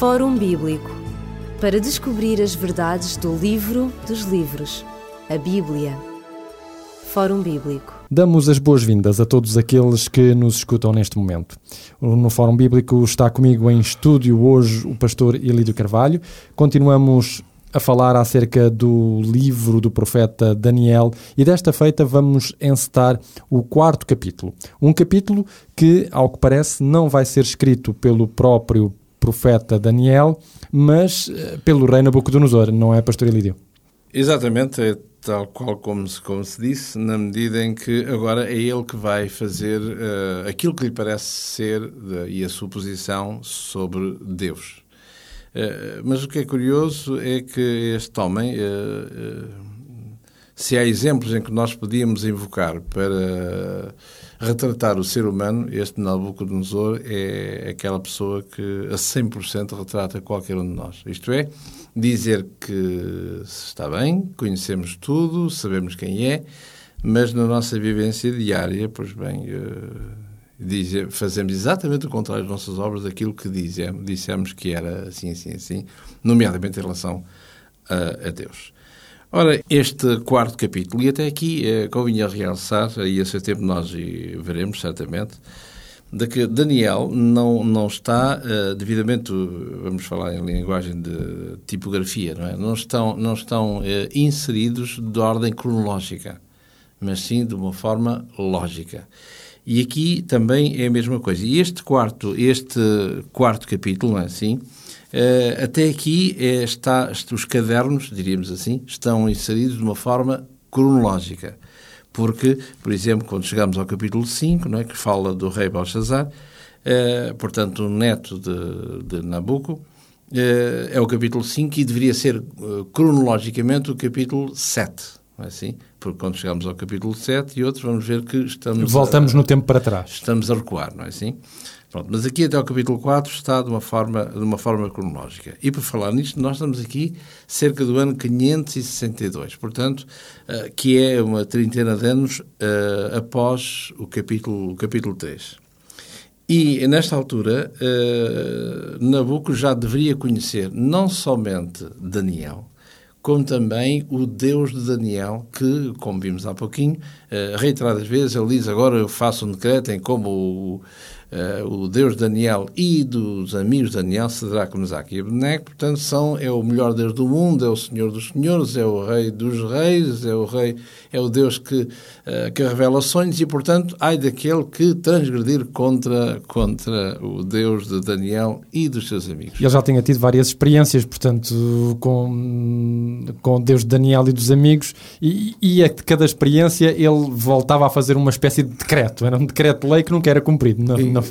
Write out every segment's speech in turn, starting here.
Fórum Bíblico para descobrir as verdades do livro dos livros, a Bíblia. Fórum Bíblico. Damos as boas-vindas a todos aqueles que nos escutam neste momento. No Fórum Bíblico está comigo em estúdio hoje o pastor Elídio Carvalho. Continuamos a falar acerca do livro do profeta Daniel e desta feita vamos encetar o quarto capítulo. Um capítulo que, ao que parece, não vai ser escrito pelo próprio profeta Daniel, mas uh, pelo rei Nabucodonosor, não é, pastor Elídio? Exatamente, é tal qual como se, como se disse, na medida em que agora é ele que vai fazer uh, aquilo que lhe parece ser e a sua posição sobre Deus. Uh, mas o que é curioso é que este homem, se há exemplos em que nós podíamos invocar para retratar o ser humano, este Nabucodonosor é aquela pessoa que a 100% retrata qualquer um de nós. Isto é, dizer que está bem, conhecemos tudo, sabemos quem é, mas na nossa vivência diária, pois bem, uh, fazemos exatamente o contrário das nossas obras daquilo que dizemos, dissemos que era assim, assim, assim, nomeadamente em relação a, a Deus. Ora, este quarto capítulo, e até aqui eh, convinha realçar, e a seu tempo nós veremos certamente, de que Daniel não, não está uh, devidamente, vamos falar em linguagem de tipografia, não é? Não estão, não estão uh, inseridos de ordem cronológica, mas sim de uma forma lógica. E aqui também é a mesma coisa. E este quarto, este quarto capítulo, não é assim? Uh, até aqui é, está, os cadernos, diríamos assim, estão inseridos de uma forma cronológica. Porque, por exemplo, quando chegamos ao capítulo 5, não é, que fala do rei Belshazzar, uh, portanto, o neto de, de Nabucco, uh, é o capítulo 5 e deveria ser cronologicamente o capítulo 7. Não é assim? Porque quando chegamos ao capítulo 7 e outros, vamos ver que estamos. Voltamos a, no tempo para trás. Estamos a recuar, não é assim? Pronto, mas aqui até o capítulo 4 está de uma forma, de uma forma cronológica. E por falar nisto, nós estamos aqui cerca do ano 562, portanto, uh, que é uma trintena de anos uh, após o capítulo, o capítulo 3. E nesta altura, uh, Nabucco já deveria conhecer não somente Daniel, como também o Deus de Daniel, que, como vimos há pouquinho, reiteradas vezes, ele diz agora eu faço um decreto em como uh, o Deus Daniel e dos amigos de Daniel, Sadraque, Mesaque e Abednego, portanto, são, é o melhor Deus do mundo, é o Senhor dos Senhores, é o Rei dos Reis, é o Rei, é o Deus que, uh, que revela sonhos e, portanto, ai daquele que transgredir contra, contra o Deus de Daniel e dos seus amigos. Ele já tinha tido várias experiências, portanto, com, com o Deus de Daniel e dos amigos, e, e a cada experiência ele voltava a fazer uma espécie de decreto, era um decreto-lei que nunca era cumprido. Não, não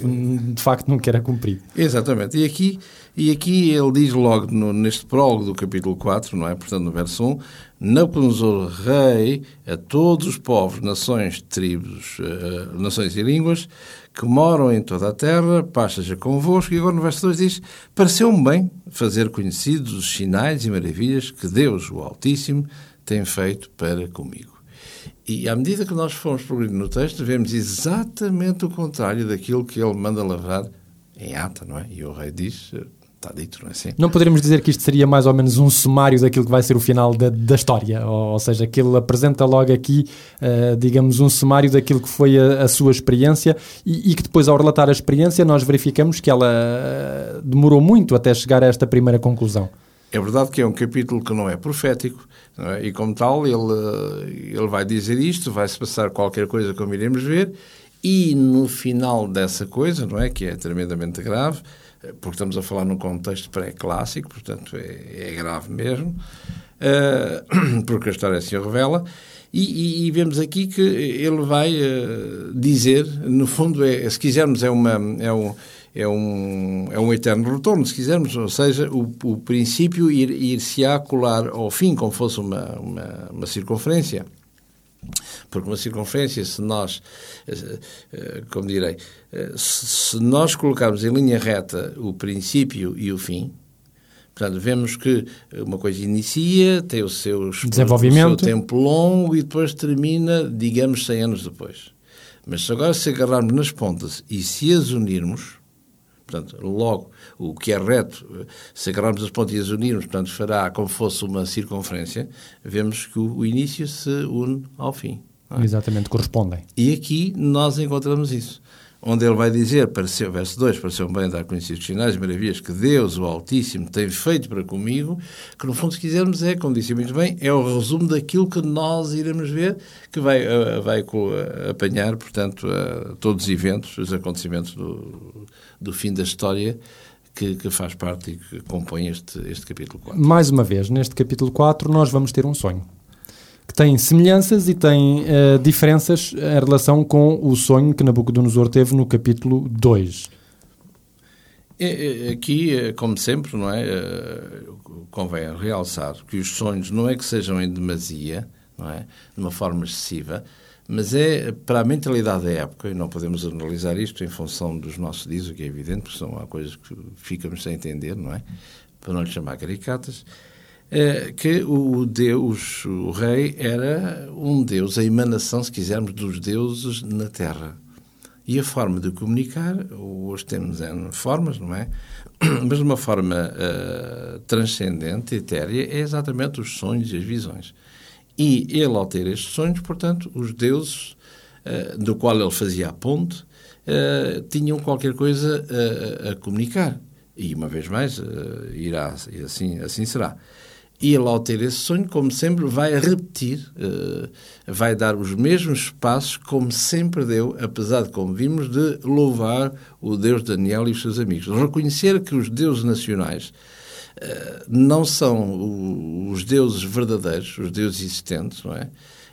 de facto nunca era cumprido. Exatamente. E aqui, e aqui ele diz logo no, neste prólogo do capítulo 4, não é? Portanto, no verso 1, Nabucodonosor, rei a todos os povos, nações, tribos, uh, nações e línguas que moram em toda a terra, paz seja convosco. E agora no verso 2 diz: Pareceu-me bem fazer conhecidos os sinais e maravilhas que Deus, o Altíssimo, tem feito para comigo. E à medida que nós fomos progredindo no texto, vemos exatamente o contrário daquilo que ele manda lavrar em ata, não é? E o rei diz, está dito, não é assim? Não poderíamos dizer que isto seria mais ou menos um sumário daquilo que vai ser o final da, da história, ou, ou, seja, que ele apresenta logo aqui, uh, digamos, um sumário daquilo que foi a, a sua experiência e, e, que depois, ao relatar a experiência, nós verificamos que ela uh, demorou muito até chegar a esta primeira conclusão. É verdade que é um capítulo que não é profético, não é? e como tal, ele, ele vai dizer isto, vai-se passar qualquer coisa como iremos ver, e no final dessa coisa, não é? Que é tremendamente grave, porque estamos a falar num contexto pré-clássico, portanto é, é, grave mesmo, uh, porque a história o revela, e, e, e, vemos aqui que ele vai uh, dizer, no fundo, é, se quisermos, é uma. É um, é um, é um eterno retorno, se quisermos, ou seja, o, o princípio ir-se-á ir colar ao fim, como fosse uma, uma, uma circunferência. Porque uma circunferência, se nós, eh, eh, como direi, eh, se nós colocarmos em linha reta o princípio e o fim, portanto, vemos que uma coisa inicia, tem o seu, Desenvolvimento. o seu tempo longo e depois termina, digamos, 100 anos depois. Mas agora, se agarrarmos nas pontas e se as unirmos, Portanto, logo, o que é reto, se agarrarmos as pontas e as unirmos, portanto, fará como fosse uma circunferência, vemos que o, o início se une ao fim. É? Exatamente, correspondem. E aqui nós encontramos isso onde ele vai dizer, pareceu, verso 2, pareceu bem dar conhecidos sinais e maravilhas que Deus, o Altíssimo, tem feito para comigo, que no fundo, se quisermos, é, como disse muito bem, é o resumo daquilo que nós iremos ver, que vai, uh, vai apanhar, portanto, uh, todos os eventos, os acontecimentos do, do fim da história, que, que, faz parte e que compõe este, este capítulo 4. Mais uma vez, neste capítulo 4, nós vamos ter um sonho que tem semelhanças e tem uh, diferenças em relação com o sonho que Nabucodonosor teve no capítulo 2. É, é, aqui, é, como sempre, não é? Convém realçar que os sonhos não é que sejam em demasia, não é? De uma forma excessiva, mas é para a mentalidade da época, e não podemos analisar isto em função dos nossos dias, o que é evidente, porque são coisas que ficamos sem entender, não é? Para não lhe chamar caricatas. É, que o Deus, o rei, era um Deus, a emanação, se quisermos, dos deuses na Terra. E a forma de comunicar, hoje temos N formas, não é? Mas de uma forma uh, transcendente, etérea, é exatamente os sonhos e as visões. E ele, ao ter estes sonhos, portanto, os deuses uh, do qual ele fazia a ponte, uh, tinham qualquer coisa a comunicar. E, uma vez mais, irá, e assim, assim será. E ele, ao ter esse sonho, como sempre, vai repetir, uh, vai dar os mesmos passos como sempre deu, apesar de, como vimos, de louvar o Deus Daniel e os seus amigos. Reconhecer que os deuses nacionais uh, não são os deuses verdadeiros, os deuses existentes, não é?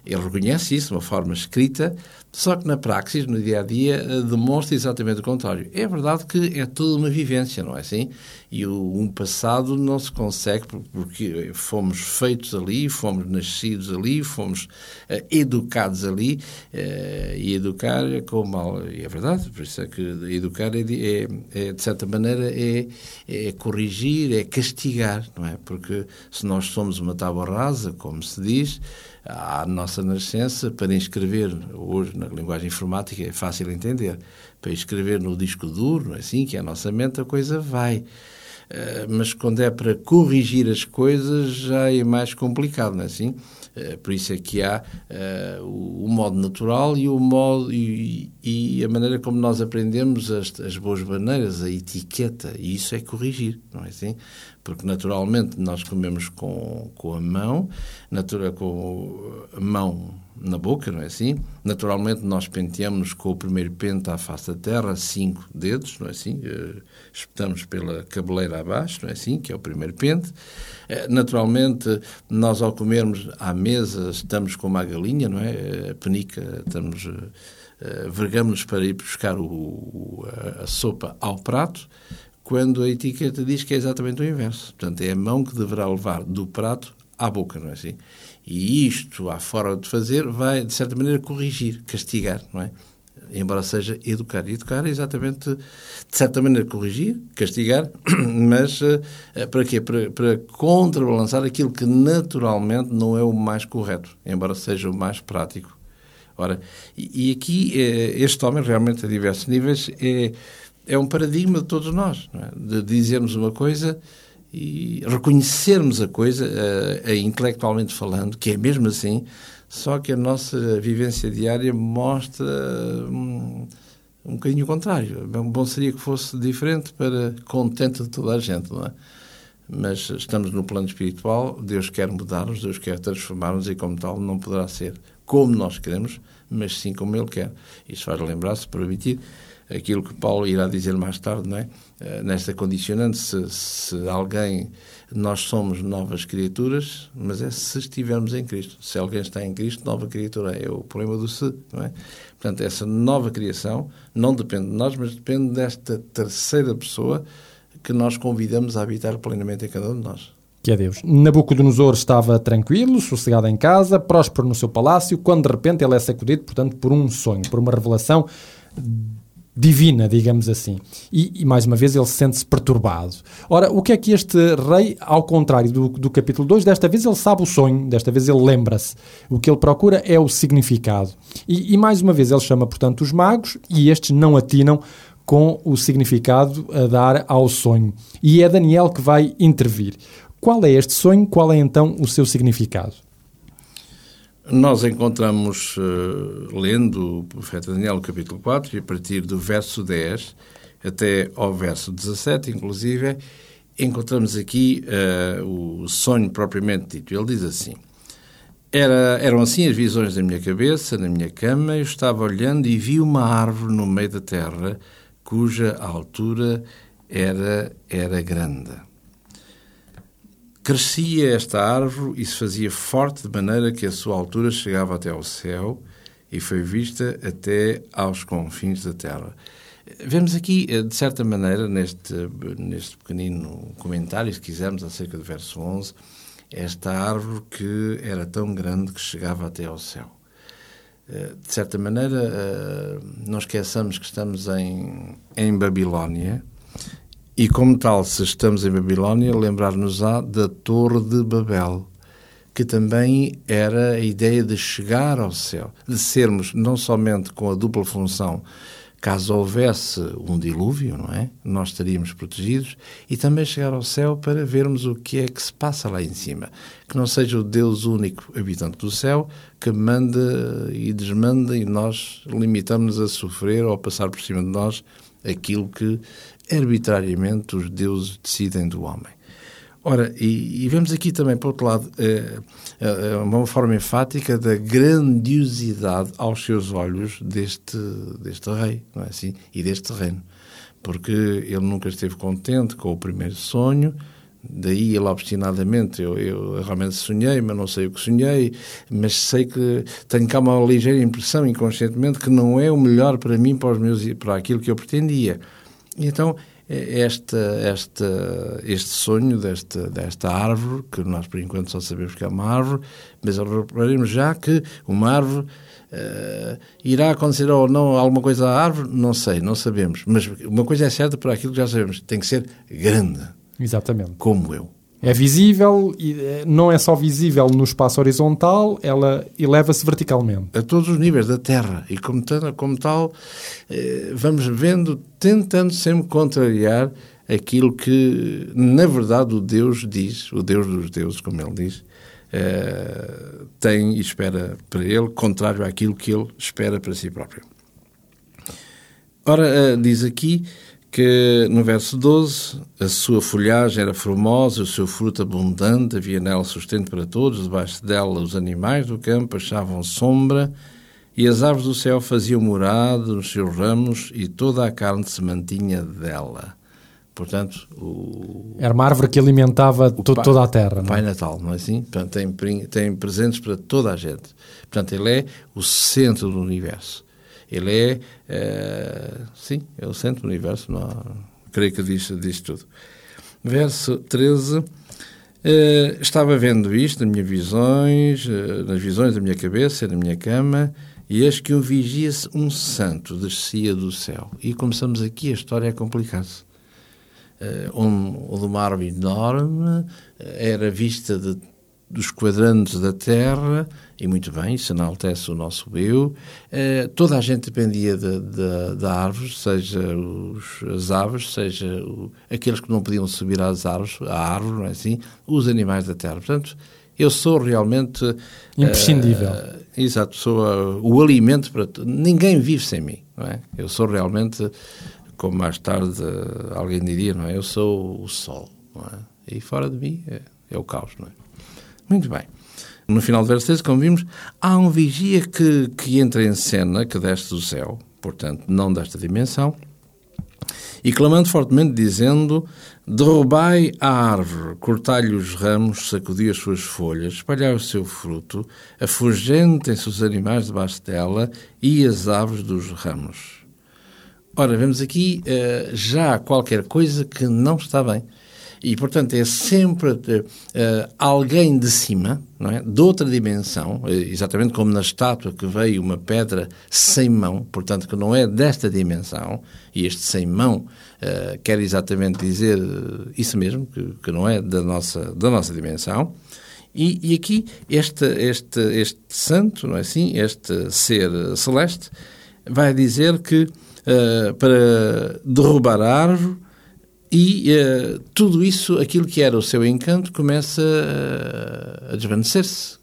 Ele reconhece isso de uma forma escrita, só que na praxis, no dia a dia, eh, demonstra exatamente o contrário. É verdade que é toda uma vivência, não é assim? E o, um passado não se consegue porque fomos feitos ali, fomos nascidos ali, fomos uh, educados ali, uh, e educar é como. E é verdade, por isso é que educar é, é, é de certa maneira, é, é corrigir, é castigar, não é? Porque se nós somos uma tábua rasa, como se diz, à nossa nascença, para inscrever, hoje na linguagem informática é fácil entender, para inscrever no disco duro, assim, que é a nossa mente, a coisa vai. Uh, mas quando é para corrigir as coisas já é mais complicado, não é assim? Uh, por isso é que há uh, o, o, modo natural e o modo e, e, a maneira como nós aprendemos as, as boas maneiras, a etiqueta, e isso é corrigir, não é assim? Porque naturalmente nós comemos com, com a mão, natura, com a mão na boca, não é assim? Naturalmente nós penteamos com o primeiro pente à face da terra, cinco dedos, não é assim? Uh, espetamos pela cabeleira abaixo, não é assim? Que é o primeiro pente. Uh, naturalmente nós ao comermos à mesa estamos com uma galinha, não é? A penica, estamos... Uh, vergamos-nos para ir buscar o, a, a sopa ao prato, quando a etiqueta diz que é exatamente o inverso. Portanto, é a mão que deverá levar do prato à boca, não é assim? E isto, à forma de fazer, vai, de certa maneira, corrigir, castigar, não é? Embora seja educar. Educar é exatamente, de certa maneira, corrigir, castigar, mas uh, para quê? Para, para contrabalançar aquilo que naturalmente não é o mais correto, embora seja o mais prático. Ora, e, e aqui, uh, este homem, realmente, a diversos níveis, é é um paradigma de todos nós, é? de dizermos uma coisa e reconhecermos a coisa, uh, intelectualmente falando, que é mesmo assim, só que a nossa vivência diária mostra um, um bocadinho o contrário. Bom seria que fosse diferente para contente de toda a gente, não é? Mas estamos no plano espiritual, Deus quer mudar-nos, Deus quer transformar-nos e, como tal, não poderá ser como nós queremos, mas sim como Ele quer. Isso faz lembrar, se permitir, aquilo que Paulo irá dizer mais tarde, não é? Eh, nesta condicionante, se, se alguém, nós somos novas criaturas, mas é se estivermos em Cristo. Se alguém está em Cristo, nova criatura é o problema do se, não é? Portanto, essa nova criação não depende de nós, mas depende desta terceira pessoa que nós convidamos a habitar plenamente em cada um de nós. Que é Deus. Nabucodonosor estava tranquilo, sossegado em casa, próspero no seu palácio, quando de repente ele é sacudido, portanto, por um sonho, por uma revelação divina, digamos assim. E, e, mais uma vez ele sente-se perturbado. Ora, o que é que este rei, ao contrário do, do capítulo 2, desta vez ele sabe o sonho, desta vez ele lembra-se. O que ele procura é o significado. E, e, mais uma vez ele chama, portanto, os magos e estes não atinam com o significado a dar ao sonho. E é Daniel que vai intervir. Qual é este sonho? Qual é então o seu significado? Nós encontramos, uh, lendo o profeta Daniel, capítulo 4, e a partir do verso 10 até ao verso 17, inclusive, encontramos aqui uh, o sonho propriamente dito. Ele diz assim: Era, Eram assim as visões da minha cabeça, na minha cama, eu estava olhando e vi uma árvore no meio da terra, cuja altura era, era grande. Crescia esta árvore e se fazia forte de maneira que a sua altura chegava até ao céu e foi vista até aos confins da terra. Vemos aqui, eh, de certa maneira, neste, neste pequenino comentário, se quisermos, acerca do verso 11, esta árvore que era tão grande que chegava até ao céu. Eh, de certa maneira, eh, não esqueçamos que estamos em, em Babilónia, e como tal, se estamos em Babilónia, lembrar-nos-á da Torre de Babel, que também era a ideia de chegar ao céu, de sermos não somente com a dupla função, caso houvesse um dilúvio, não é? Nós estaríamos protegidos e também chegar ao céu para vermos o que é que se passa lá em cima. Que não seja o Deus único habitante do céu que manda e desmanda e nós limitamos-nos a sofrer ou a passar por cima de nós aquilo que arbitrariamente os deuses decidem do homem. Ora, e, e vemos aqui também, por outro lado, é, é uma forma enfática da grandiosidade aos seus olhos deste, deste rei, não é assim? E deste reino. Porque ele nunca esteve contente com o primeiro sonho, daí ele obstinadamente, eu, eu, realmente sonhei, mas não sei o que sonhei, mas sei que tenho cá uma ligeira impressão inconscientemente que não é o melhor para mim, para, os meus, para aquilo que eu pretendia. E então, esta, esta, este sonho desta, desta árvore, que nós por enquanto só sabemos que é uma árvore, mas repararemos já que uma árvore uh, irá acontecer ou não alguma coisa à árvore, não sei, não sabemos. Mas uma coisa é certa por aquilo que já sabemos, tem que ser grande. Exatamente. Como eu. É visível e eh, não é só visível no espaço horizontal, ela eleva-se verticalmente. A todos os níveis da Terra. E como, como tal, eh, vamos vendo, tentando sempre contrariar aquilo que, na verdade, o Deus diz, o Deus dos deuses, como ele diz, eh, tem e espera para ele, contrário àquilo que ele espera para si próprio. Ora, diz aqui que no verso 12 a sua folhagem era formosa, o seu fruto abundante, havia nela sustento para todos, debaixo dela os animais do campo achavam sombra e as aves do céu faziam morada nos seus ramos e toda a carne se mantinha dela. Portanto, o... Era uma árvore que alimentava to pai, toda a terra. O Pai Natal, não é assim? Portanto, tem, tem presentes para toda a gente. Portanto, ele é o centro do universo. Ele é, é sim, é o centro do universo, não, creio que diz, diz tudo. Verso 13. Eh, estava vendo isto nas minhas visões, eh, nas visões da minha cabeça, na minha cama, e eis que um vigia-se um santo descia do céu. E começamos aqui, a história a complicar-se. Uh, um, uma árvore enorme, era vista de dos quadrantes da Terra, e muito bem, isso enaltece o nosso eu. Eh, toda a gente dependia da de, de, árvore, seja os, as aves, seja o, aqueles que não podiam subir às árvores, à árvore, não é assim? Os animais da Terra. Portanto, eu sou realmente... Imprescindível. Uh, exato, sou uh, o alimento para... Ninguém vive sem mim, não é? Eu sou realmente, como mais tarde alguém diria, não é? Eu sou o sol, não é? E fora de mim é, é o caos, não é? Muito bem. No final do verso 13, como vimos, há um vigia que, que entra em cena, que desce do céu, portanto, não desta dimensão, e clamando fortemente, dizendo: Derrubai a árvore, cortai-lhe os ramos, sacudi as suas folhas, espalhai o seu fruto, afugentem-se os animais debaixo dela e as aves dos ramos. Ora, vemos aqui uh, já qualquer coisa que não está bem. E, portanto, é sempre uh, alguém de cima, não é? de outra dimensão, eh, exatamente como na estátua que veio uma pedra sem mão, portanto, que não é desta dimensão, e este sem mão uh, quer exatamente dizer isso mesmo, que, que, não é da nossa, da nossa dimensão. E, e aqui, este, este, este santo, não é assim? Este ser celeste, vai dizer que uh, para derrubar a árvore e uh, tudo isso, aquilo que era o seu encanto, começa uh, a desvanecer-se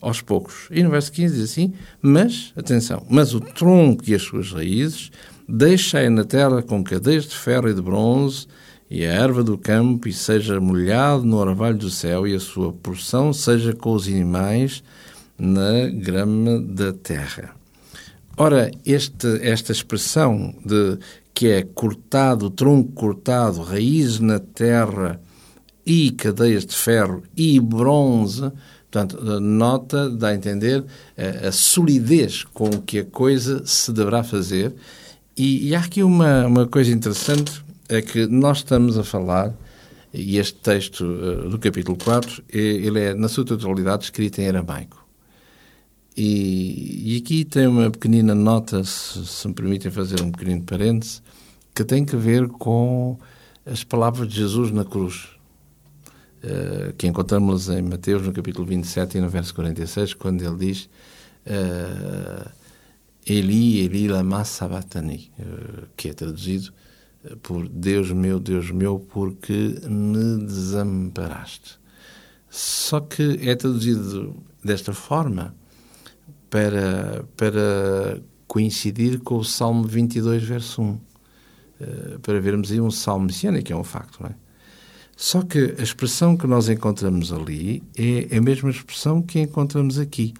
aos poucos. E no verso 15 diz assim: Mas, atenção, mas o tronco e as suas raízes deixai na terra com cadeias de ferro e de bronze, e a erva do campo, e seja molhado no orvalho do céu, e a sua porção seja com os animais na grama da terra. Ora, este, esta expressão de que é cortado, tronco cortado, raízes na terra e cadeias de ferro e bronze, portanto, nota, dá a entender a, a solidez com que a coisa se deverá fazer. E, e há aqui uma, uma coisa interessante, é que nós estamos a falar, e este texto uh, do capítulo 4, ele é, na sua totalidade, escrito em aramaico. E, e, aqui tem uma pequenina nota, se, se me permitem fazer um pequenino parêntese, que tem que ver com as palavras de Jesus na cruz, uh, que encontramos em Mateus, no capítulo 27 e no verso 46, quando ele diz uh, Eli, Eli, lama sabachthani, uh, que é traduzido por Deus meu, Deus meu, porque me desamparaste. Só que é traduzido desta forma para, para coincidir com o Salmo 22, verso 1. Eh, para vermos aí um salmo messiânico, que é um facto, não é? Só que a expressão que nós encontramos ali é a mesma expressão que encontramos aqui,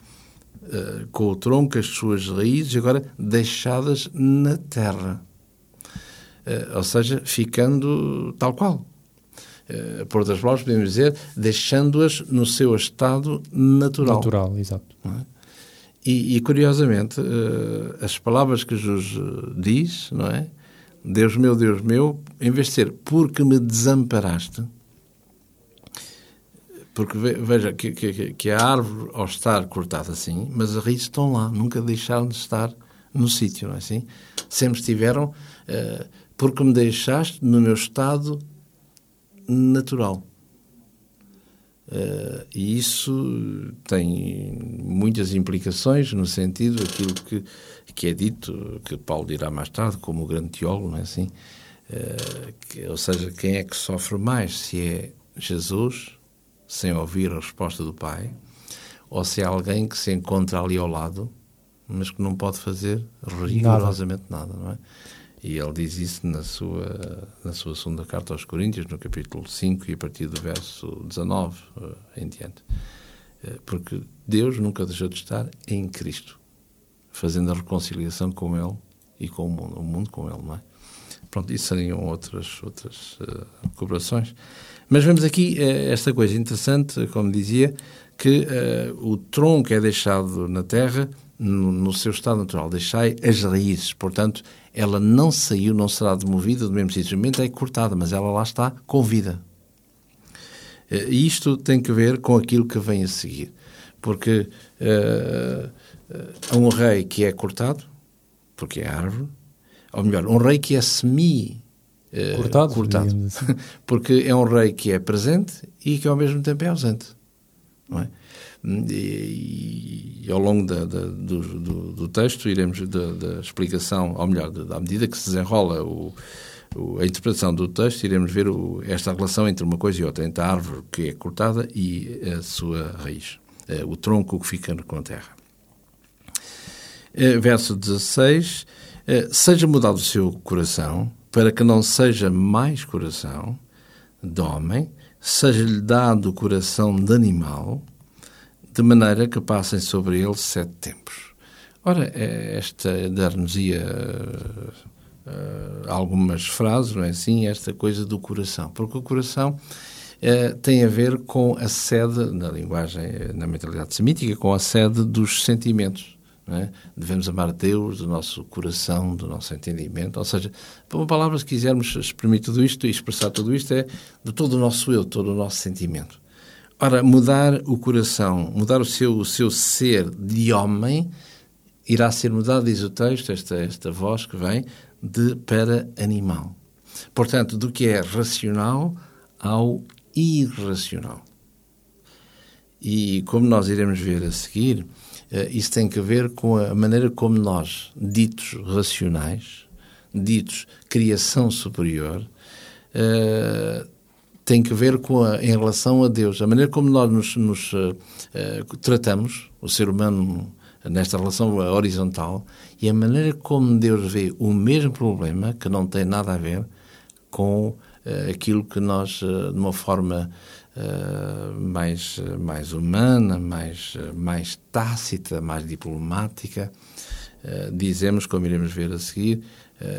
uh, com o tronco, as suas raízes, agora deixadas na terra. Uh, ou seja, ficando tal qual. Por outras palavras, podemos dizer, deixando-as no seu estado natural. Natural, exato. É? E, e, curiosamente, uh, as palavras que Jesus diz, não é? Deus meu, Deus meu, em vez de ser porque me desamparaste, porque veja que, que, que, a árvore, ao estar cortada assim, mas as raízes estão lá, nunca deixaram de estar no sítio, não é assim? Sempre estiveram, uh, porque me deixaste no meu estado natural. Uh, e isso tem muitas implicações no sentido daquilo que, que é dito, que Paulo dirá mais tarde, como o grande teólogo, não é assim? Uh, que, ou seja, quem é que sofre mais? Se é Jesus, sem ouvir a resposta do Pai, ou se é alguém que se encontra ali ao lado, mas que não pode fazer rigorosamente nada, nada não é? E ele diz isso na sua, na sua segunda carta aos Coríntios, no capítulo 5 e a partir do verso 19 uh, eh, em diante. Uh, porque Deus nunca deixou de estar em Cristo, fazendo a reconciliação com Ele e com o mundo, o mundo com Ele, não é? Pronto, isso seriam outras, outras uh, cooperações. Mas vemos aqui esta coisa interessante, como dizia, que o tronco é deixado na terra no, no seu estado natural, deixai as raízes, portanto, ela não saiu, não será demovida do mesmo sítio. é cortada, mas ela lá está com vida. Eh, e isto tem que ver com aquilo que vem a seguir. Porque uh, uh, um rei que é cortado, porque é árvore, ou melhor, um rei que é semi uh, cortado, cortado assim. porque é um rei que é presente e que ao mesmo tempo é ausente. Não é? E, e, ao longo da, da, do, do, do, texto iremos da, da, explicação, ou melhor, à medida que se desenrola o, o, a interpretação do texto, iremos ver o, esta relação entre uma coisa e outra, entre a árvore que é cortada e a sua raiz, eh, o tronco que fica com a terra. Eh, verso 16: eh, Seja mudado o seu coração, para que não seja mais coração de homem, seja-lhe dado o coração de animal de maneira que passem sobre ele sete tempos. Ora, é esta dar-nos uh, algumas frases, não é assim? Esta coisa do coração. Porque o coração uh, tem a ver com a sede, na linguagem, na mentalidade semítica, com a sede dos sentimentos. É? Devemos amar Deus do nosso coração, do nosso entendimento. Ou seja, por uma palavra, se quisermos exprimir tudo isto e expressar tudo isto, é de todo o nosso eu, todo o nosso sentimento. Ora, mudar o coração, mudar o seu, o seu ser de homem, irá ser mudado, diz o texto, esta, esta voz que vem, de para animal. Portanto, do que é racional ao irracional. E como nós iremos ver a seguir, eh, isso tem que ver com a maneira como nós, ditos racionais, ditos criação superior, uh, tem que ver com a, em relação a Deus. A maneira como nós nos, nos uh, tratamos, o ser humano nesta relação horizontal, e a maneira como Deus vê o mesmo problema, que não tem nada a ver com uh, aquilo que nós, de uma forma mais, mais humana, mais, mais tácita, mais diplomática, dizemos, como iremos ver a seguir,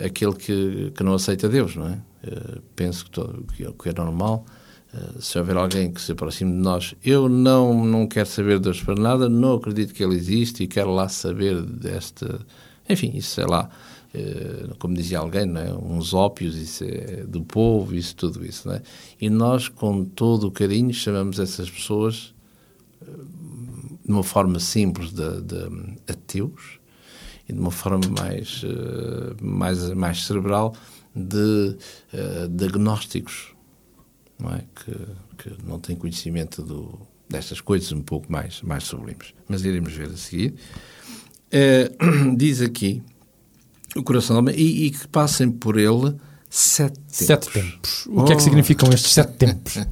aquele que, que não aceita Deus, não é? Eh, penso que, todo, que, é normal. Uh, se houver alguém que se aproxime de nós, eu não, não quero saber de Deus para nada, não acredito que Ele existe e quero lá saber desta. Enfim, isso é lá, uh, como dizia alguém, não é? uns ópios, isso é do povo, isso, tudo isso. Não é? E nós, com todo o carinho, chamamos essas pessoas de uma forma simples de, de ateus e de uma forma mais, mais, mais cerebral de, uh, não é? que, que não têm conhecimento do, destas coisas um pouco mais, mais sublimes. Mas iremos ver a seguir. Uh, diz aqui o coração do homem e, e, que passem por ele sete tempos. Sete tempos. O oh. que é que oh. significam estes sete tempos?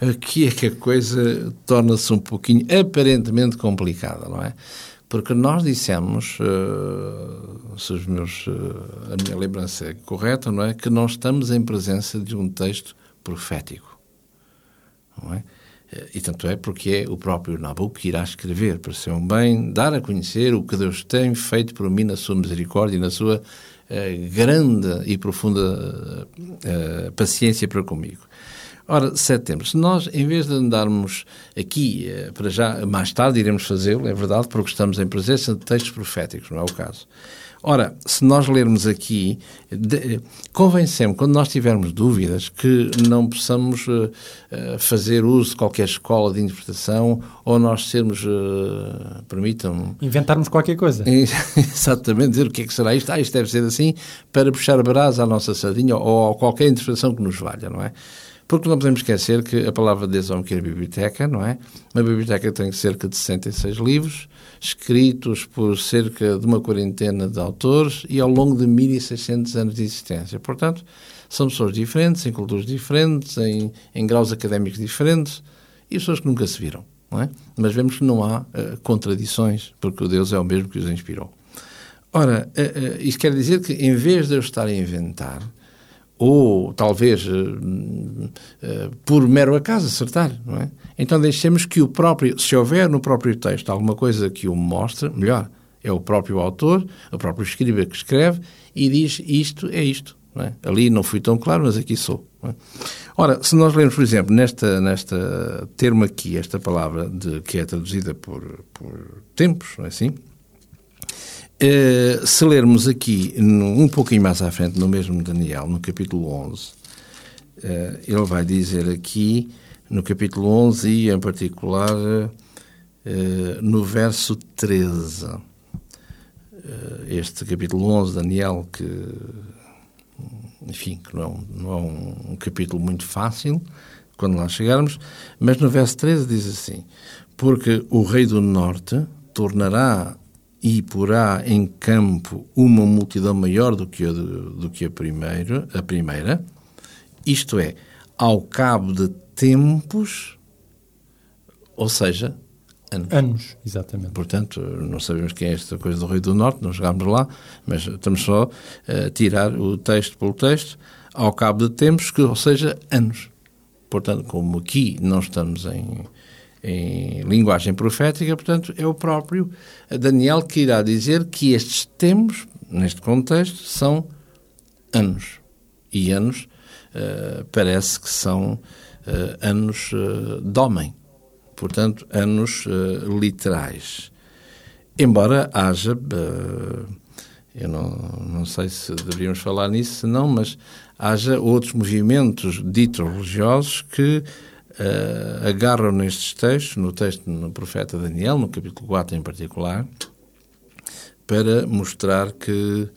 Aqui é que a coisa torna-se um pouquinho aparentemente complicada, não é? Porque nós dissemos, uh, se os meus, uh, a minha lembrança é correta, não é? Que nós estamos em presença de um texto profético. Não é? Eh, e tanto é porque é o próprio Nabucco que irá escrever para ser um bem, dar a conhecer o que Deus tem feito por mim na sua misericórdia e na sua grande e profunda paciência para comigo. Ora, setembro. Se nós, em vez de andarmos aqui, eh, para já, mais tarde iremos fazê-lo, é verdade, porque estamos em presença de textos proféticos, não é o caso. Ora, se nós lermos aqui, convém sempre, quando nós tivermos dúvidas, que não possamos uh, fazer uso de qualquer escola de interpretação ou nós sermos, uh, permitam... Inventarmos qualquer coisa. Exatamente, dizer o que é que será isto, ah, isto deve ser assim, para puxar a brasa à nossa sardinha ou a qualquer interpretação que nos valha, não é? Porque não podemos esquecer que a palavra de Deus é uma biblioteca, não é? Uma biblioteca tem cerca de 66 livros, escritos por cerca de uma quarentena de autores e ao longo de 1600 anos de existência. Portanto, são pessoas diferentes, em culturas diferentes, em, em graus académicos diferentes e pessoas que nunca se viram, não é? Mas vemos que não há uh, contradições, porque o Deus é o mesmo que os inspirou. Ora, uh, uh, isso quer dizer que em vez de eu estar a inventar, ou talvez uh, uh, por mero acaso acertar, não é? Então deixemos que o próprio, se houver no próprio texto alguma coisa que o mostre, melhor, é o próprio autor, o próprio escriba que escreve e diz isto é isto. Não é? Ali não fui tão claro, mas aqui sou. É? Ora, se nós lermos, por exemplo, nesta, nesta termo aqui, esta palavra de, que é traduzida por, por tempos, não é assim? Uh, se lermos aqui, um pouquinho mais à frente, no mesmo Daniel, no capítulo 11, uh, eh, ele vai dizer aqui, no capítulo 11 e em particular uh, no verso 13, este capítulo 11, Daniel, que, enfim, que não é, não é um, um capítulo muito fácil, quando lá chegarmos, mas no verso 13 diz assim: Porque o rei do norte tornará e porá em campo uma multidão maior do que a, do que a, primeira, a primeira, isto é, ao cabo de tempos, ou seja, anos. Anos, exatamente. Portanto, não sabemos quem é esta coisa do Rei do Norte, não chegámos lá, mas estamos só a tirar o texto pelo texto, ao cabo de tempos, que, ou seja, anos. Portanto, como aqui não estamos em em linguagem profética, portanto, é o próprio Daniel que irá dizer que estes tempos, neste contexto, são anos. E anos uh, parece que são uh, anos uh, de homem, portanto, anos literais. Embora haja, eu não, não sei se deveríamos falar nisso, não, mas haja outros movimentos ditos religiosos que uh, agarram nestes textos, no texto no profeta Daniel, no capítulo 4 em particular, para mostrar que,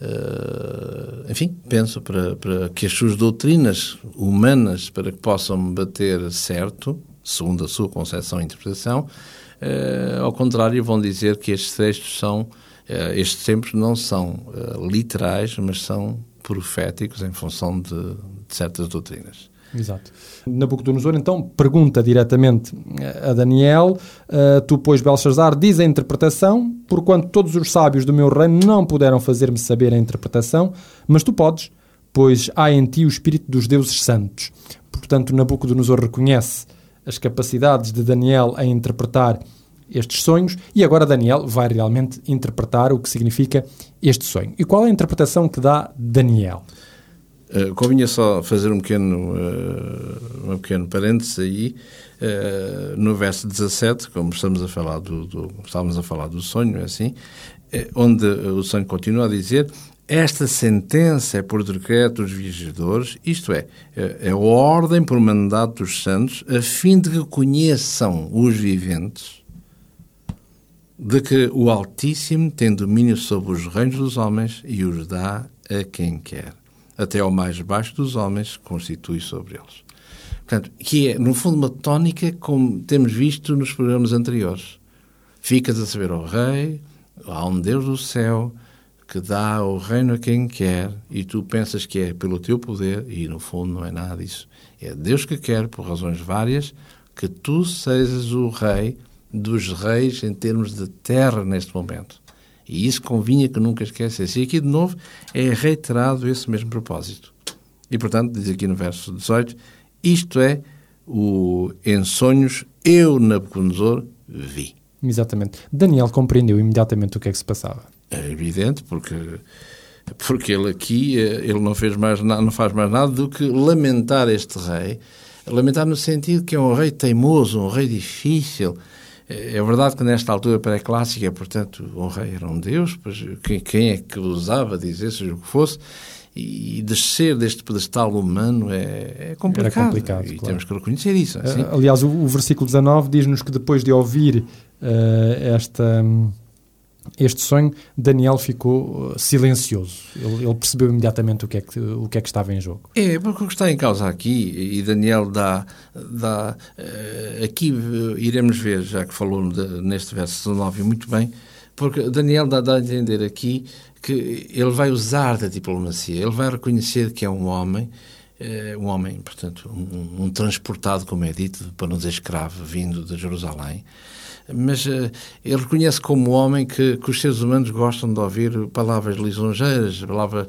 uh, enfim, penso para, para que as suas doutrinas humanas, para que possam bater certo, segundo a sua concepção e interpretação, uh, ao contrário, vão dizer que estes textos são Uh, estes tempos não são literais, mas são proféticos em função de, de certas doutrinas. Exato. Nabucodonosor então pergunta diretamente a Daniel: uh, Tu, pois, Belshazzar, diz a interpretação, porquanto todos os sábios do meu reino não puderam fazer-me saber a interpretação, mas tu podes, pois há em ti o espírito dos deuses santos. Portanto, Nabucodonosor reconhece as capacidades de Daniel em interpretar estes sonhos e agora Daniel vai realmente interpretar o que significa este sonho. E qual é a interpretação que dá Daniel? Uh, convinha só fazer um pequeno, uh, um pequeno parênteses aí. Uh, no verso 17, como estamos a falar do, do, estávamos a falar do sonho, é assim, onde o sonho continua a dizer esta sentença é por decreto dos vigiadores, isto é, é a ordem por mandato dos santos, a fim de que conheçam os viventes de que o Altíssimo tem domínio sobre os reinos dos homens e os dá a quem quer. Até ao mais baixo dos homens constitui sobre eles. Portanto, que é, no fundo, uma tónica como temos visto nos programas anteriores. Ficas a saber ao rei, há um Deus do céu que dá o reino a quem quer e tu pensas que é pelo teu poder e, no fundo, não é nada disso. É Deus que quer, por razões várias, que tu sejas o rei dos reis em termos de terra neste momento. E isso convinha que nunca esquecesse. E aqui, de novo, é reiterado esse mesmo propósito. E, portanto, diz aqui no verso 18, isto é o em sonhos eu, Nabucodonosor, vi. Exatamente. Daniel compreendeu imediatamente o que é que se passava. É evidente, porque porque ele aqui eh, ele não fez mais não faz mais nada do que lamentar este rei, lamentar no sentido que é um rei teimoso, um rei difícil, é verdade que nesta altura pré-clássica, portanto, o rei era um deus, pois quem, é que ousava dizer, seja o que fosse, e descer deste pedestal humano é, é complicado. Era complicado e claro. temos que reconhecer isso. Assim. Aliás, o, o versículo 19 diz-nos que depois de ouvir uh, esta. Um este sonho, Daniel ficou uh, silencioso. Ele, ele, percebeu imediatamente o que, é que, o que é que estava em jogo. É, porque o que está em causa aqui, e Daniel dá. dá uh, aqui uh, iremos ver, já que falou de, neste verso 19 muito bem, porque Daniel dá, dá a entender aqui que ele vai usar da diplomacia, ele vai reconhecer que é um homem. um homem, portanto, um, um transportado, como é dito, para dizer escravo, vindo de Jerusalém, mas uh, ele reconhece como homem que, que, os seres humanos gostam de ouvir palavras lisonjeiras, palavra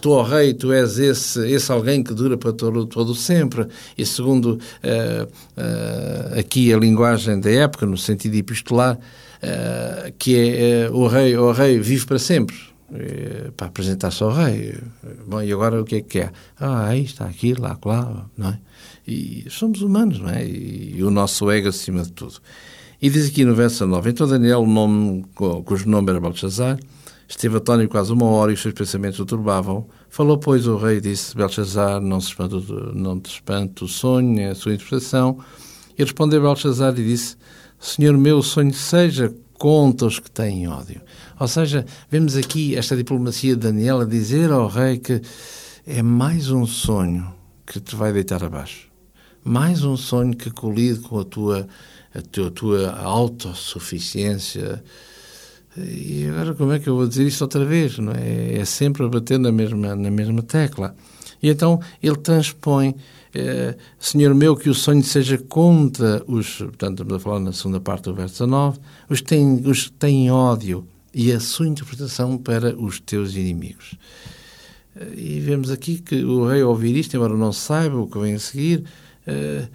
tu, ó rei, tu és esse, esse alguém que dura para todo, todo sempre. E segundo uh, uh, aqui a linguagem da época, no sentido epistolar, que é o rei, o rei vive para sempre. Para apresentar-se ao rei. Bom, e agora o que é que é? Ah, aí está aqui, lá, lá, não é? E somos humanos, não é? E, e o nosso ego acima de tudo. E diz aqui no verso 9: Então Daniel, nome, cujo nome era Belshazzar, esteve atónito quase uma hora e os seus pensamentos o turbavam. Falou, pois, o rei disse: Belshazzar, não, se não te espanta o sonho, é a sua interpretação. E respondeu Belshazzar e disse: Senhor meu, o sonho seja contra os que têm ódio. Ou seja, vemos aqui esta diplomacia de Daniel a dizer ao rei que é mais um sonho que te vai deitar abaixo. Mais um sonho que colide com a tua a tua, tua autossuficiência. E agora como é que eu vou dizer isto outra vez? Não é? é sempre a bater na mesma, na mesma tecla. E então ele transpõe, eh, Senhor meu, que o sonho seja contra os, portanto, estamos a falar na segunda parte do verso 19, os que têm, os que têm ódio e a sua interpretação para os teus inimigos. E vemos aqui que o rei, ao ouvir isto, embora não saiba o que vem a seguir, eh,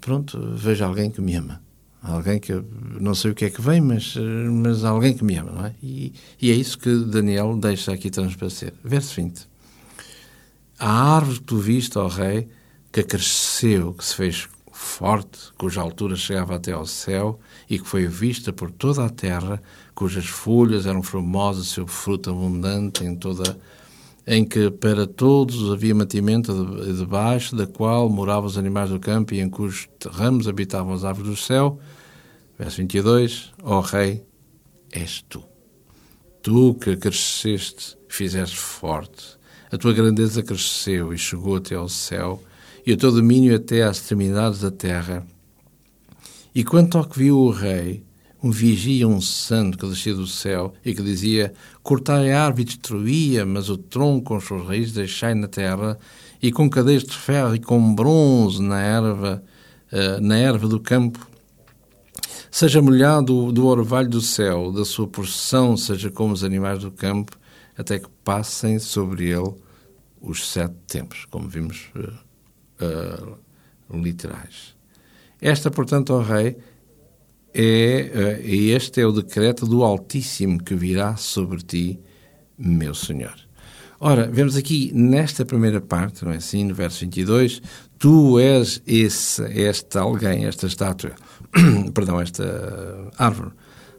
pronto, vejo alguém que me ama. Alguém que não sei o que é que vem, mas, eh, mas alguém que me ama, não é? E, e é isso que Daniel deixa aqui transparecer. Verso 20. A árvore que tu viste, ó rei, que cresceu, que se fez forte, cuja altura chegava até ao céu e que foi vista por toda a terra, cujas folhas eram formosas, seu fruto abundante em toda a em que para todos havia mantimento debaixo da qual moravam os animais do campo e em cujos ramos habitavam as aves do céu. Verso 22, ó oh, Rei, és tu. Tu que cresceste, fizeste forte. A tua grandeza cresceu e chegou até ao céu, e o teu domínio até às extremidades da terra. E quanto ao que viu o Rei, um vigia, um santo que descia do céu e que dizia: Cortai a árvore e destruía, mas o tronco com as suas raízes deixai na terra, e com cadeias de ferro e com bronze na erva, uh, na erva do campo. Seja molhado do orvalho do céu, da sua porção, seja como os animais do campo, até que passem sobre ele os sete tempos, como vimos uh, uh, literais. Esta, portanto, ó Rei, é, uh, este é o decreto do Altíssimo que virá sobre ti, meu Senhor. Ora, vemos aqui nesta primeira parte, não é assim, no verso 22, tu és esse, esta alguém, esta estátua, perdão, esta árvore,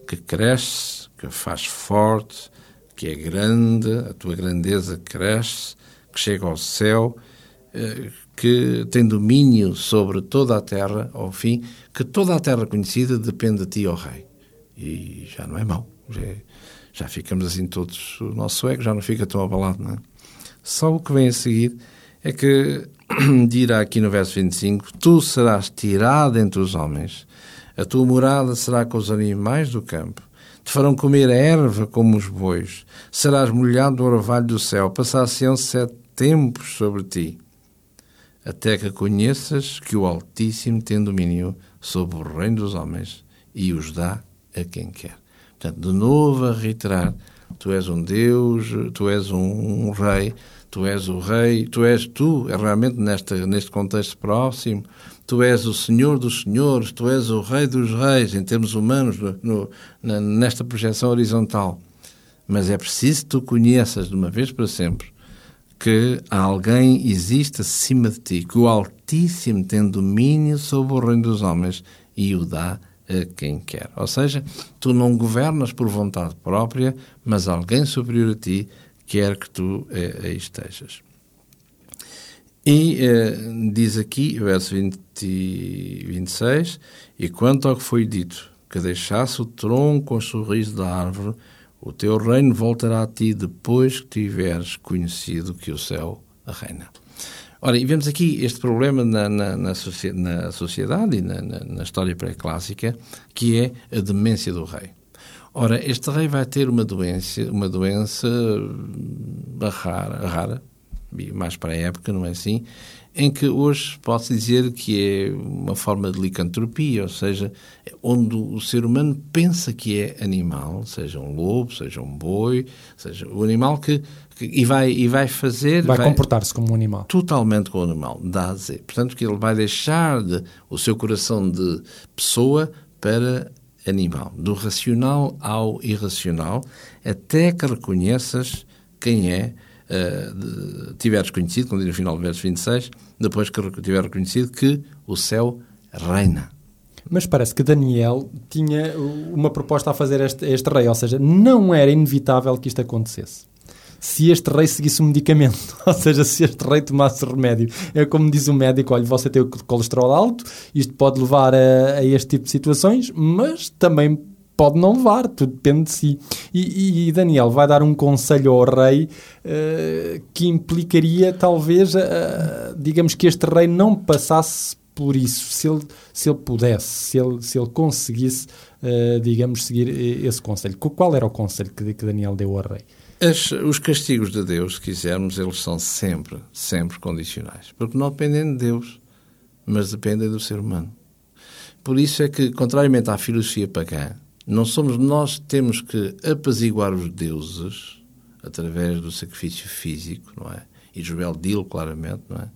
que cresce, que faz forte, que é grande, a tua grandeza cresce, que chega ao céu, eh, que tem domínio sobre toda a terra, ao fim, que toda a terra conhecida depende de ti, ó Rei. E já não é mau. Já, é, já ficamos assim todos, o nosso ego já não fica tão abalado, não é? Só o que vem a seguir é que dirá aqui no verso 25: Tu serás tirado entre os homens, a tua morada será com os animais do campo, te farão comer erva como os bois, serás molhado no orvalho do céu, passar-se-ão sete tempos sobre ti, até que conheças que o Altíssimo tem domínio sobre o reino dos homens e os dá a quem quer. Portanto, de novo a reiterar, tu és um Deus, tu és um, um rei, tu és o rei, tu és tu, é realmente nesta, neste contexto próximo, tu és o Senhor dos Senhores, tu és o Rei dos Reis, em termos humanos, no, no, nesta projeção horizontal. Mas é preciso que tu conheças de uma vez para sempre que alguém existe acima de ti, que o Altíssimo tem domínio sobre o reino dos homens e o dá a quem quer. Ou seja, tu não governas por vontade própria, mas alguém superior a ti quer que tu eh, aí estejas. E eh, diz aqui, verso 20, 26, e quanto ao que foi dito, que deixasse o tronco com o sorriso da árvore, o teu reino voltará a ti depois que tiveres conhecido que o céu reina. Ora, e vemos aqui este problema na, na, na, na sociedade e na, história pré-clássica, que é a demência do rei. Ora, este rei vai ter uma doença, uma doença rara, rara, mais para a época, não é assim? Em que hoje pode-se dizer que é uma forma de licantropia, ou seja, onde o ser humano pensa que é animal, seja um lobo, seja um boi, seja o animal que, que e, vai, e vai fazer... Vai, vai comportar-se como um animal. Totalmente como um animal, dá a dizer. Portanto, que ele vai deixar de, o seu coração de pessoa para animal, do racional ao irracional, até que reconheças quem é uh, tiveres conhecido, como diz no final do verso 26, depois que tiver reconhecido que o céu reina. Mas parece que Daniel tinha uma proposta a fazer a este, este rei, ou seja, não era inevitável que isto acontecesse se este rei seguisse um medicamento, ou seja, se este rei tomasse remédio. É como diz o médico: olha, você tem o colesterol alto, isto pode levar a, a este tipo de situações, mas também pode não levar, tudo depende de si. E, e Daniel vai dar um conselho ao rei uh, que implicaria, talvez, uh, digamos que este rei não passasse por isso, se ele, se ele pudesse, se ele, se ele conseguisse, uh, digamos, seguir esse conselho. Qual era o conselho que, que Daniel deu ao rei? As, os castigos de Deus, se quisermos, eles são sempre, sempre condicionais. Porque não dependem de Deus, mas dependem do ser humano. Por isso é que, contrariamente à filosofia pagã, não somos nós que temos que apaziguar os deuses através do sacrifício físico, não é? E Joel dilo claramente, não é?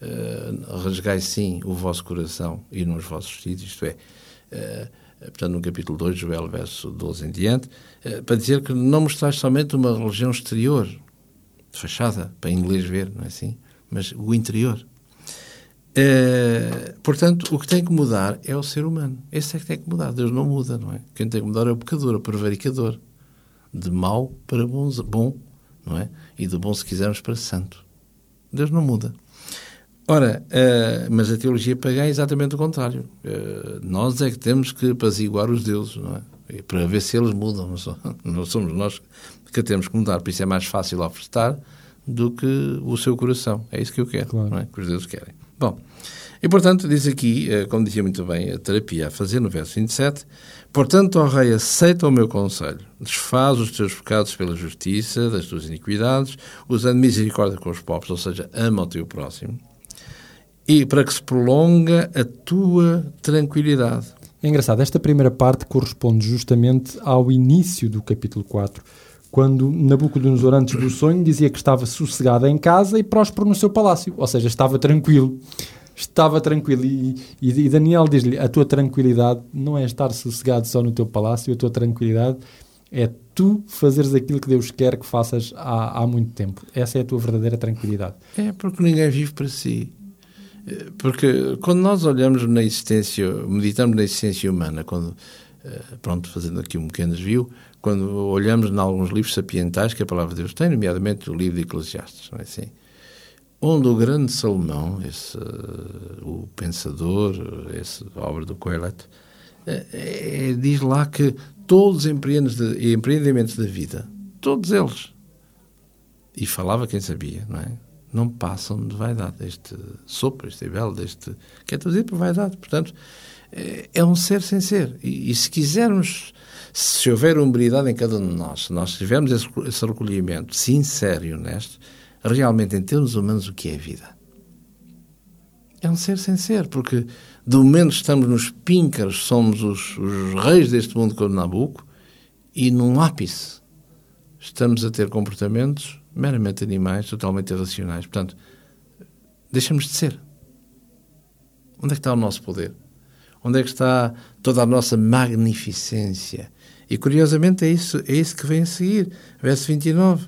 Uh, rasgai sim o vosso coração e nos vossos vestidos, isto é, uh, portanto, no capítulo 2, Joel, verso 12 em diante, uh, para dizer que não mostrais somente uma religião exterior, fachada, para inglês ver, não é assim? Mas o interior. Uh, portanto, o que tem que mudar é o ser humano. Esse é que tem que mudar. Deus não muda, não é? Quem tem que mudar é o pecador, o prevaricador. De mau para bom, bom, não é? E de bom, se quisermos, para santo. Deus não muda. Ora, uh, mas a teologia pagã é exatamente o contrário. Uh, nós é que temos que apaziguar os deuses, não é? E para ver se eles mudam. Não somos nós que temos que mudar. Por isso é mais fácil ofertar do que o seu coração. É isso que eu quero, claro. não é? Que os deuses querem. Bom, E, portanto, diz aqui, eh, como dizia muito bem a terapia a fazer no verso 27, Portanto, ó Rei, aceita o meu conselho, desfaz os teus pecados pela justiça, das tuas iniquidades, usando misericórdia com os pobres, ou seja, ama o teu próximo, e para que se prolonga a tua tranquilidade. É engraçado, esta primeira parte corresponde justamente ao início do capítulo 4, quando Nabucodonosor, antes do sonho, dizia que estava sossegado em casa e próspero no seu palácio, ou seja, estava tranquilo estava tranquilo. E, e Daniel diz-lhe: a tua tranquilidade não é estar sossegado só no teu palácio, a tua tranquilidade é tu fazeres aquilo que Deus quer que faças há, há muito tempo. Essa é a tua verdadeira tranquilidade. É porque ninguém vive para si. Porque quando nós olhamos na existência, meditamos na existência humana, quando, eh, pronto, fazendo aqui um pequeno desvio, quando olhamos em alguns livros sapientais que a palavra de Deus tem, nomeadamente o livro de Eclesiastes, não é assim? onde o grande Salomão, esse, o pensador, essa obra do Coelho, é, é, diz lá que todos os empreendimentos da vida, todos eles, e falava quem sabia, não é? Não passam de vaidade, este sopro, este belo, deste. que é traduzido por vaidade. Portanto, é, é um ser sem ser. E, e, se quisermos, se houver umbridade em cada um de nós, se nós tivermos esse, esse recolhimento sincero e honesto, realmente, em termos humanos, o que é a vida. É um ser sem ser, porque de momento estamos nos píncaros, somos os, os reis deste mundo como Nabucco, e num ápice estamos a ter comportamentos meramente animais, totalmente irracionais. Portanto, deixamos de ser. Onde é que está o nosso poder? Onde é que está toda a nossa magnificência? E curiosamente é isso, é isso que vem a seguir. Verso 29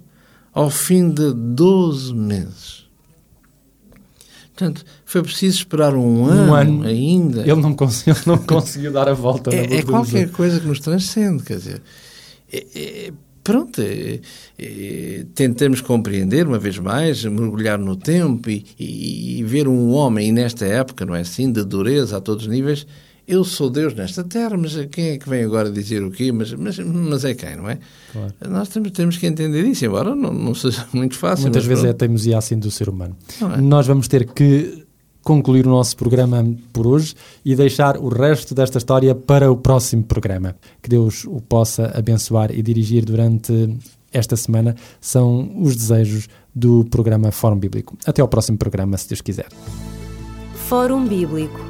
ao fim de 12 meses. Portanto, foi preciso esperar um, um ano, ano, ainda. Ele não conseguiu, não conseguiu dar a volta. É, é qualquer coisa que nos transcende, quer dizer. É, é, pronto, é, é, tentamos compreender, uma vez mais, mergulhar no tempo e, e, e, ver um homem, nesta época, não é assim, de dureza a todos os níveis, eu sou Deus nesta terra, mas quem é que vem agora dizer o quê? Mas, mas, mas é quem, não é? Claro. Nós temos, temos que entender isso, embora não, não seja muito fácil. Muitas vezes pronto. é a teimosia assim do ser humano. É? Nós vamos ter que concluir o nosso programa por hoje e deixar o resto desta história para o próximo programa. Que Deus o possa abençoar e dirigir durante esta semana são os desejos do programa Fórum Bíblico. Até ao próximo programa, se Deus quiser. Fórum Bíblico